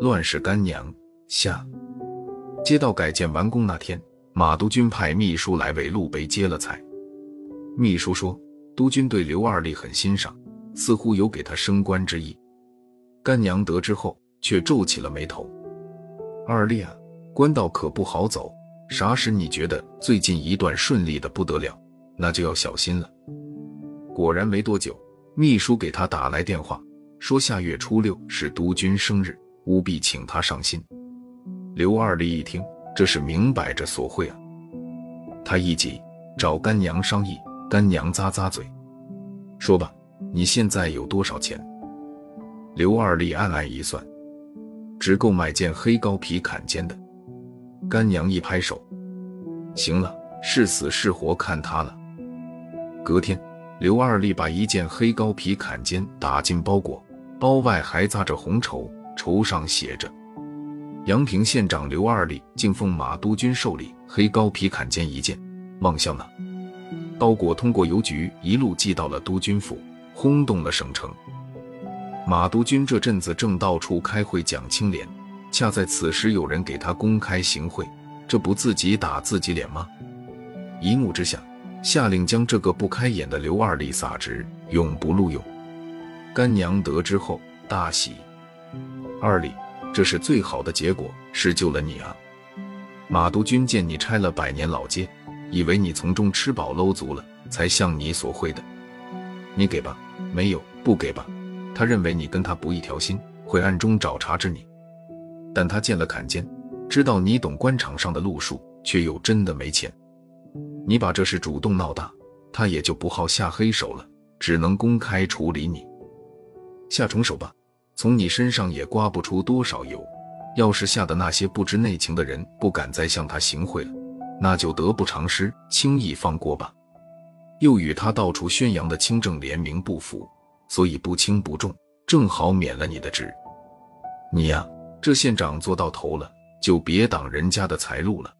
乱世干娘下，街道改建完工那天，马督军派秘书来为陆北接了彩。秘书说，督军对刘二立很欣赏，似乎有给他升官之意。干娘得知后，却皱起了眉头。二立啊，官道可不好走，啥时你觉得最近一段顺利的不得了，那就要小心了。果然没多久，秘书给他打来电话，说下月初六是督军生日。务必请他上心。刘二立一听，这是明摆着索贿啊！他一急，找干娘商议。干娘咂咂嘴，说吧，你现在有多少钱？刘二立暗暗一算，只够买件黑高皮坎肩的。干娘一拍手，行了，是死是活看他了。隔天，刘二立把一件黑高皮坎肩打进包裹，包外还扎着红绸。绸上写着：“阳平县长刘二立敬奉马督军寿礼黑高皮坎肩一件，望向呢。”包裹通过邮局一路寄到了督军府，轰动了省城。马督军这阵子正到处开会讲清廉，恰在此时有人给他公开行贿，这不自己打自己脸吗？一怒之下，下令将这个不开眼的刘二立撒职，永不录用。干娘得知后大喜。二里，这是最好的结果，是救了你啊！马督军见你拆了百年老街，以为你从中吃饱搂足了，才向你索贿的。你给吧，没有不给吧。他认为你跟他不一条心，会暗中找茬治你。但他见了坎肩，知道你懂官场上的路数，却又真的没钱。你把这事主动闹大，他也就不好下黑手了，只能公开处理你。下重手吧。从你身上也刮不出多少油，要是吓得那些不知内情的人不敢再向他行贿了，那就得不偿失，轻易放过吧。又与他到处宣扬的清正廉明不符，所以不轻不重，正好免了你的职。你呀，这县长做到头了，就别挡人家的财路了。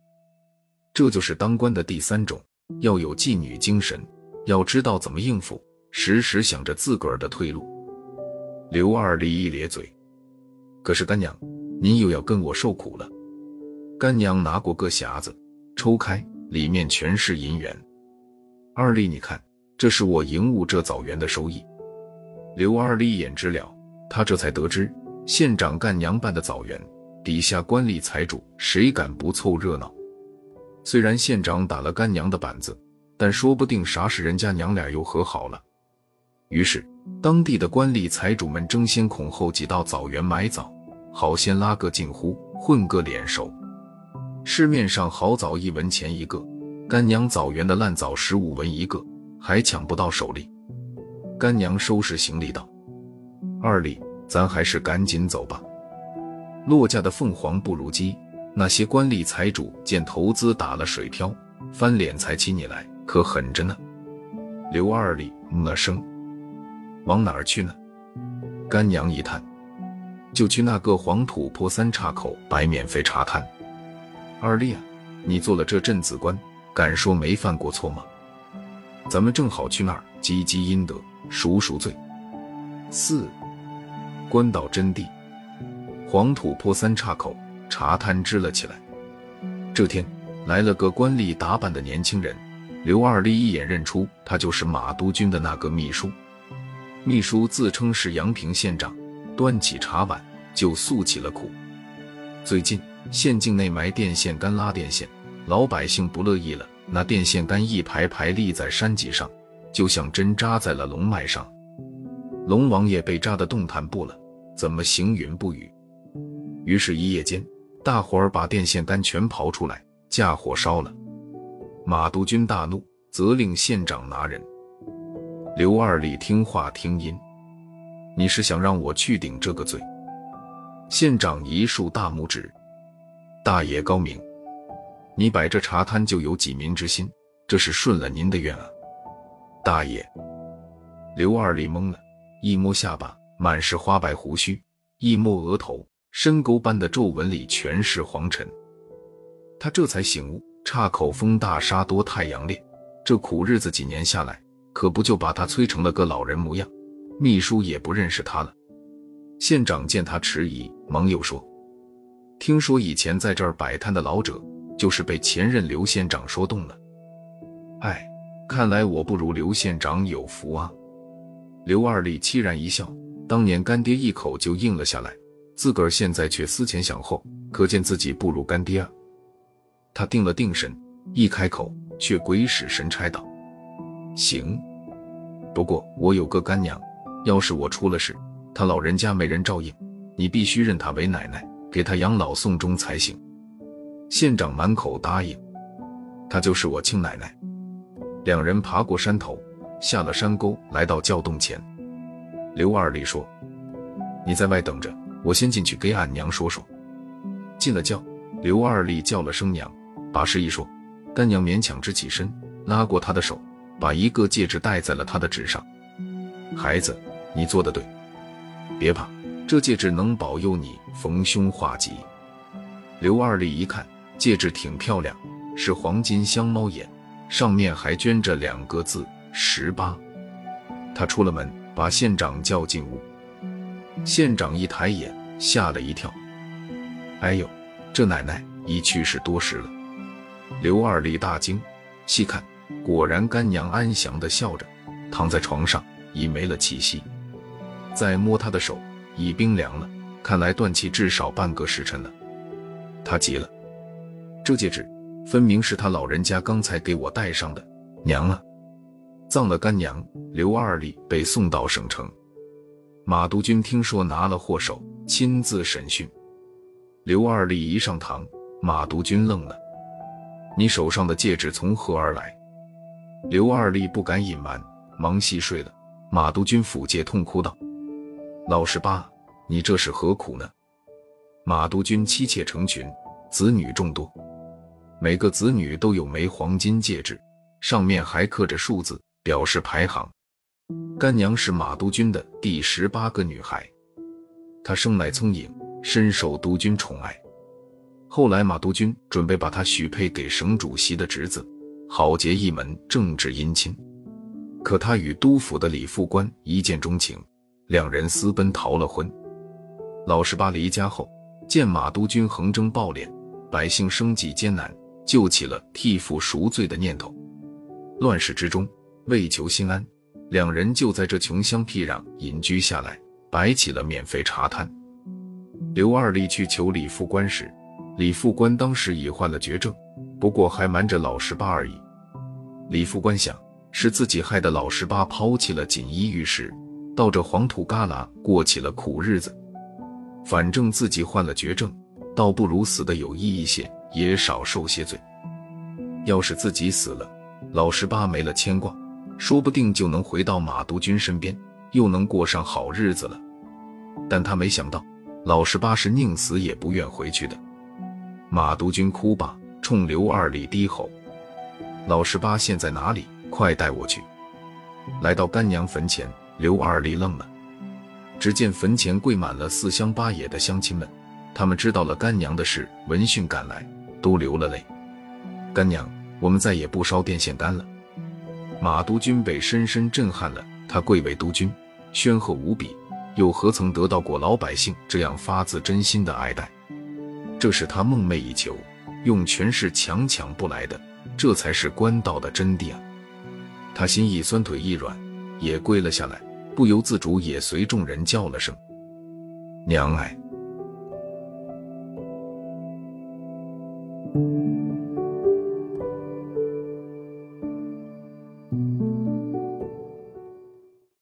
这就是当官的第三种，要有妓女精神，要知道怎么应付，时时想着自个儿的退路。刘二立一咧嘴，可是干娘，您又要跟我受苦了。干娘拿过个匣子，抽开，里面全是银元。二立，你看，这是我营务这枣园的收益。刘二立一眼知了，他这才得知，县长干娘办的枣园，底下官吏财主谁敢不凑热闹？虽然县长打了干娘的板子，但说不定啥时人家娘俩又和好了。于是。当地的官吏财主们争先恐后挤到枣园买枣，好先拉个近乎，混个脸熟。市面上好枣一文钱一个，干娘枣园的烂枣十五文一个，还抢不到手里。干娘收拾行李道：“二里，咱还是赶紧走吧。落架的凤凰不如鸡。那些官吏财主见投资打了水漂，翻脸才起你来，可狠着呢。”刘二里嗯了声。往哪儿去呢？干娘一叹，就去那个黄土坡三岔口摆免费茶摊。二弟啊，你做了这镇子官，敢说没犯过错吗？咱们正好去那儿积积阴德，赎赎罪。四，官道真地，黄土坡三岔口茶摊支了起来。这天来了个官吏打扮的年轻人，刘二立一眼认出他就是马督军的那个秘书。秘书自称是阳平县长，端起茶碗就诉起了苦。最近县境内埋电线杆拉电线，老百姓不乐意了。那电线杆一排排立在山脊上，就像针扎在了龙脉上。龙王爷被扎得动弹不了，怎么行云不语？于是，一夜间，大伙儿把电线杆全刨出来，架火烧了。马督军大怒，责令县长拿人。刘二力听话听音，你是想让我去顶这个罪？县长一竖大拇指，大爷高明，你摆这茶摊就有济民之心，这是顺了您的愿啊，大爷。刘二力懵了，一摸下巴，满是花白胡须；一摸额头，深沟般的皱纹里全是黄尘。他这才醒悟，岔口风大沙多太阳烈，这苦日子几年下来。可不就把他催成了个老人模样？秘书也不认识他了。县长见他迟疑，忙又说：“听说以前在这儿摆摊的老者，就是被前任刘县长说动了。哎，看来我不如刘县长有福啊。”刘二丽凄然一笑，当年干爹一口就应了下来，自个儿现在却思前想后，可见自己不如干爹啊。他定了定神，一开口却鬼使神差道：“行，不过我有个干娘，要是我出了事。”她老人家没人照应，你必须认她为奶奶，给她养老送终才行。县长满口答应，他就是我亲奶奶。两人爬过山头，下了山沟，来到窖洞前。刘二力说：“你在外等着，我先进去给俺娘说说。”进了窖，刘二力叫了声娘，把事一说，干娘勉强支起身，拉过他的手，把一个戒指戴在了他的指上。孩子，你做的对。别怕，这戒指能保佑你逢凶化吉。刘二力一看，戒指挺漂亮，是黄金镶猫眼，上面还镌着两个字“十八”。他出了门，把县长叫进屋。县长一抬眼，吓了一跳：“哎呦，这奶奶已去世多时了。”刘二力大惊，细看，果然干娘安详地笑着，躺在床上，已没了气息。再摸他的手，已冰凉了，看来断气至少半个时辰了。他急了，这戒指分明是他老人家刚才给我戴上的。娘啊！葬了干娘，刘二力被送到省城。马督军听说拿了祸首，亲自审讯。刘二力一上堂，马督军愣了：“你手上的戒指从何而来？”刘二立不敢隐瞒，忙细睡了。马督军抚戒，痛哭道。老十八，你这是何苦呢？马督军妻妾成群，子女众多，每个子女都有枚黄金戒指，上面还刻着数字，表示排行。干娘是马督军的第十八个女孩，她生来聪颖，深受督军宠爱。后来马督军准备把她许配给省主席的侄子，好结一门政治姻亲。可他与督府的李副官一见钟情。两人私奔逃了婚。老十八离家后，见马督军横征暴敛，百姓生计艰难，就起了替父赎罪的念头。乱世之中，为求心安，两人就在这穷乡僻壤隐居下来，摆起了免费茶摊。刘二立去求李副官时，李副官当时已患了绝症，不过还瞒着老十八而已。李副官想，是自己害得老十八抛弃了锦衣玉食。到这黄土旮旯过起了苦日子，反正自己患了绝症，倒不如死的有意义些，也少受些罪。要是自己死了，老十八没了牵挂，说不定就能回到马督军身边，又能过上好日子了。但他没想到，老十八是宁死也不愿回去的。马督军哭罢，冲刘二丽低吼：“老十八现在哪里？快带我去！”来到干娘坟前。刘二立愣了，只见坟前跪满了四乡八野的乡亲们，他们知道了干娘的事，闻讯赶来，都流了泪。干娘，我们再也不烧电线杆了。马督军被深深震撼了，他贵为督军，煊赫无比，又何曾得到过老百姓这样发自真心的爱戴？这是他梦寐以求，用权势强抢不来的，这才是官道的真谛啊！他心一酸，腿一软。也跪了下来，不由自主也随众人叫了声“娘哎”。